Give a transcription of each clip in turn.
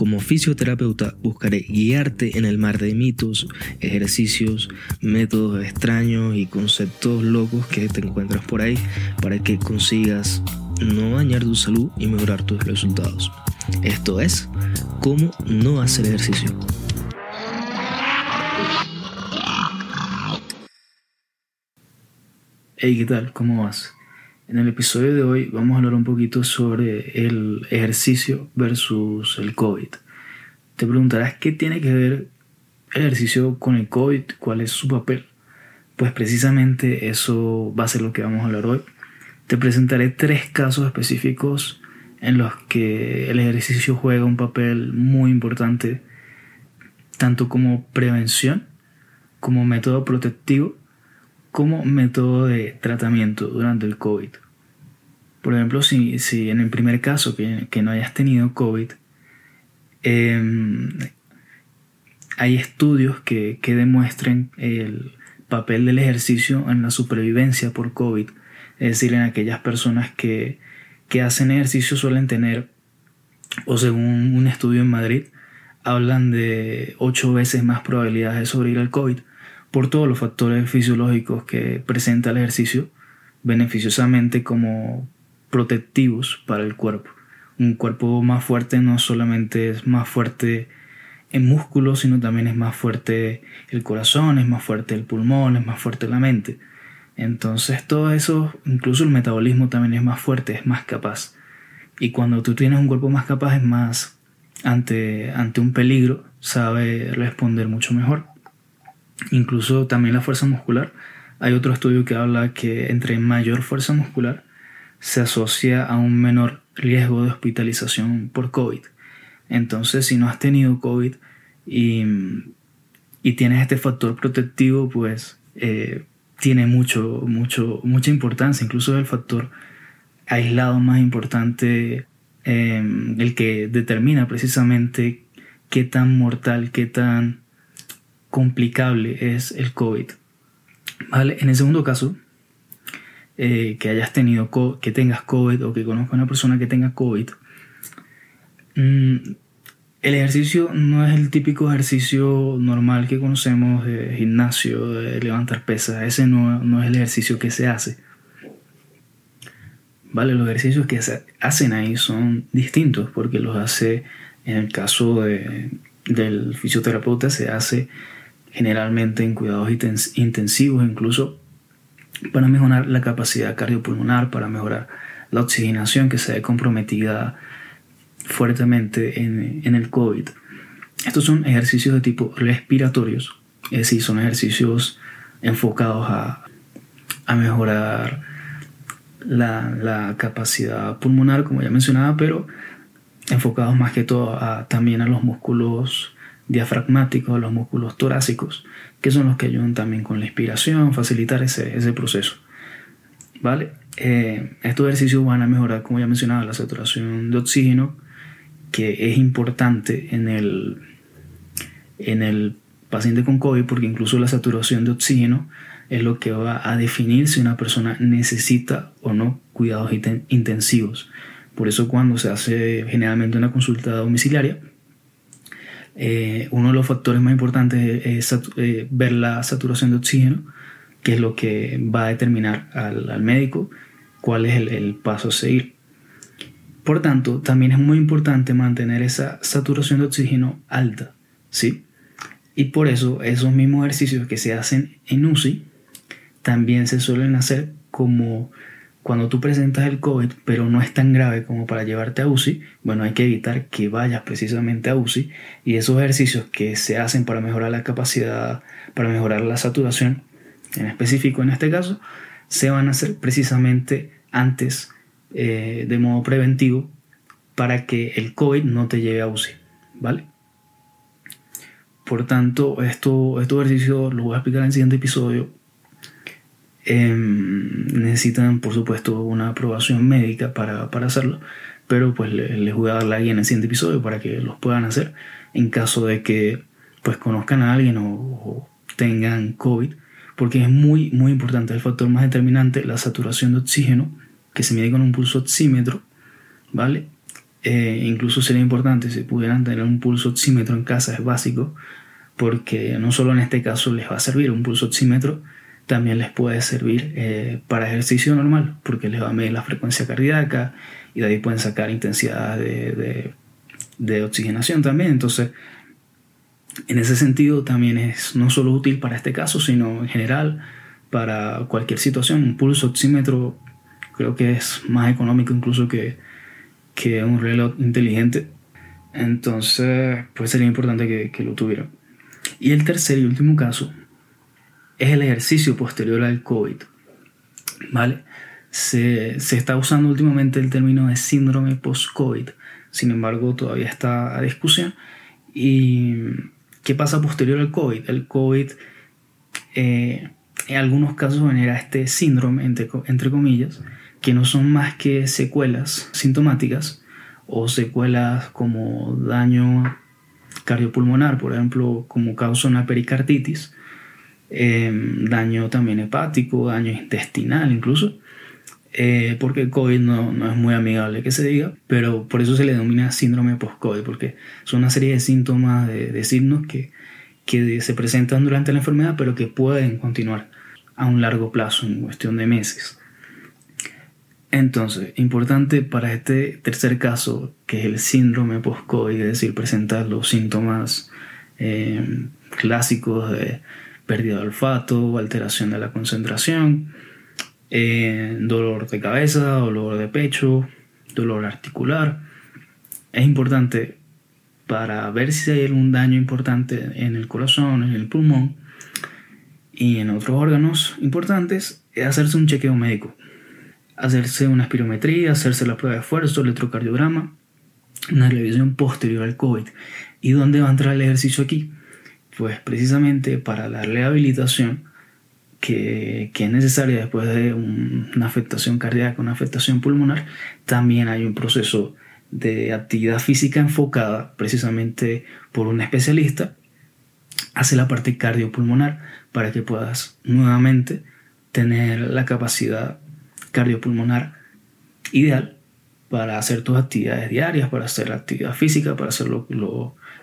Como fisioterapeuta buscaré guiarte en el mar de mitos, ejercicios, métodos extraños y conceptos locos que te encuentras por ahí para que consigas no dañar tu salud y mejorar tus resultados. Esto es, cómo no hacer ejercicio. Hey, ¿qué tal? ¿Cómo vas? En el episodio de hoy vamos a hablar un poquito sobre el ejercicio versus el COVID. Te preguntarás qué tiene que ver el ejercicio con el COVID, cuál es su papel. Pues precisamente eso va a ser lo que vamos a hablar hoy. Te presentaré tres casos específicos en los que el ejercicio juega un papel muy importante, tanto como prevención, como método protectivo como método de tratamiento durante el COVID. Por ejemplo, si, si en el primer caso que, que no hayas tenido COVID, em, hay estudios que, que, demuestren el papel del ejercicio en la supervivencia por COVID. Es decir, en aquellas personas que, que hacen ejercicio suelen tener, o según un estudio en Madrid, hablan de ocho veces más probabilidades de sobrevivir al COVID por todos los factores fisiológicos que presenta el ejercicio beneficiosamente como protectivos para el cuerpo. Un cuerpo más fuerte no solamente es más fuerte en músculos, sino también es más fuerte el corazón, es más fuerte el pulmón, es más fuerte la mente. Entonces todo eso, incluso el metabolismo también es más fuerte, es más capaz. Y cuando tú tienes un cuerpo más capaz, es más, ante, ante un peligro, sabe responder mucho mejor. Incluso también la fuerza muscular. Hay otro estudio que habla que entre mayor fuerza muscular se asocia a un menor riesgo de hospitalización por COVID. Entonces, si no has tenido COVID y, y tienes este factor protectivo, pues eh, tiene mucho, mucho, mucha importancia. Incluso el factor aislado más importante, eh, el que determina precisamente qué tan mortal, qué tan complicable es el COVID. ¿Vale? En el segundo caso, eh, que hayas tenido, que tengas COVID o que conozcas a una persona que tenga COVID, mm, el ejercicio no es el típico ejercicio normal que conocemos de gimnasio, de levantar pesas. Ese no, no es el ejercicio que se hace. ¿Vale? Los ejercicios que se hacen ahí son distintos porque los hace, en el caso de, del fisioterapeuta, se hace generalmente en cuidados intensivos, incluso para mejorar la capacidad cardiopulmonar, para mejorar la oxigenación que se ve comprometida fuertemente en, el COVID. Estos son ejercicios de tipo respiratorios, es decir, son ejercicios enfocados a, mejorar la, capacidad pulmonar, como ya mencionaba, pero enfocados más que todo también a los músculos diafragmáticos, los músculos torácicos, que son los que ayudan también con la inspiración, facilitar ese, ese proceso. ¿Vale? Eh, estos ejercicios van a mejorar, como ya mencionaba, la saturación de oxígeno, que es importante en el, en el paciente con COVID, porque incluso la saturación de oxígeno es lo que va a definir si una persona necesita o no cuidados intensivos. Por eso cuando se hace generalmente una consulta domiciliaria, eh, uno de los factores más importantes es, eh, ver la saturación de oxígeno, que es lo que va a determinar al, médico cuál es el, paso a seguir. Por tanto, también es muy importante mantener esa saturación de oxígeno alta, ¿sí? Y por eso esos mismos ejercicios que se hacen en UCI también se suelen hacer como cuando tú presentas el COVID, pero no es tan grave como para llevarte a UCI, bueno, hay que evitar que vayas precisamente a UCI y esos ejercicios que se hacen para mejorar la capacidad, para mejorar la saturación, en específico en este caso, se van a hacer precisamente antes eh, de modo preventivo para que el COVID no te lleve a UCI. ¿vale? Por tanto, esto, estos ejercicios los voy a explicar en el siguiente episodio. Em, necesitan, por supuesto, una aprobación médica para, para hacerlo, pero pues les, voy a dar la guía en el siguiente episodio para que los puedan hacer en caso de que pues conozcan a alguien o, tengan COVID, porque es muy, muy importante, el factor más determinante, la saturación de oxígeno, que se mide con un pulso oxímetro, ¿vale? Eh, incluso sería importante si pudieran tener un pulso oxímetro en casa, es básico, porque no solo en este caso les va a servir un pulso oxímetro, también les puede servir eh, para ejercicio normal, porque les va a medir la frecuencia cardíaca y de ahí pueden sacar intensidad de, de oxigenación también. Entonces, en ese sentido también es no solo útil para este caso, sino en general para cualquier situación. Un pulso oxímetro creo que es más económico incluso que, que un reloj inteligente. Entonces, pues sería importante que, que lo tuvieran. Y el tercer y último caso es el ejercicio posterior al COVID. ¿Vale? Se, se está usando últimamente el término de síndrome post-COVID. Sin embargo, todavía está a discusión. ¿Y qué pasa posterior al COVID? El COVID eh, en algunos casos genera este síndrome, entre, entre comillas, que no son más que secuelas sintomáticas o secuelas como daño cardiopulmonar, por ejemplo, como causa una pericarditis, em, daño también hepático, daño intestinal incluso, eh, porque el COVID no, no, es muy amigable que se diga, pero por eso se le denomina síndrome post-COVID, porque son una serie de síntomas, de, de signos que, que se presentan durante la enfermedad, pero que pueden continuar a un largo plazo, en cuestión de meses. Entonces, importante para este tercer caso, que es el síndrome post-COVID, es decir, presentar los síntomas eh, clásicos de pérdida de olfato, alteración de la concentración, eh, dolor de cabeza, dolor de pecho, dolor articular. Es importante para ver si hay algún daño importante en el corazón, en el pulmón y en otros órganos importantes, es hacerse un chequeo médico hacerse una espirometría, hacerse la prueba de esfuerzo, electrocardiograma, una revisión posterior al COVID. ¿Y dónde va a entrar el ejercicio aquí? Pues precisamente para la rehabilitación que, que es necesaria después de una afectación cardíaca, una afectación pulmonar, también hay un proceso de actividad física enfocada precisamente por un especialista hace la parte cardiopulmonar para que puedas nuevamente tener la capacidad cardiopulmonar ideal para hacer tus actividades diarias, para hacer actividad física, para hacer lo,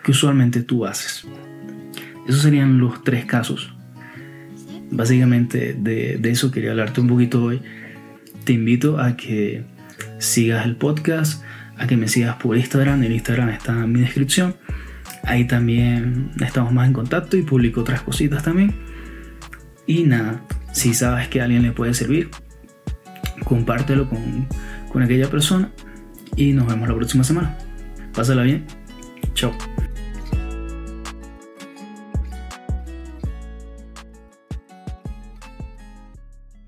que usualmente tú haces. Esos serían los tres casos. Básicamente de, de eso quería hablarte un poquito hoy. Te invito a que sigas el podcast, a que me sigas por Instagram. El Instagram está en mi descripción. Ahí también estamos más en contacto y publico otras cositas también. Y nada, si sabes que a alguien le puede servir, compártelo con, con aquella persona y nos vemos la próxima semana. Pásala bien. Chao.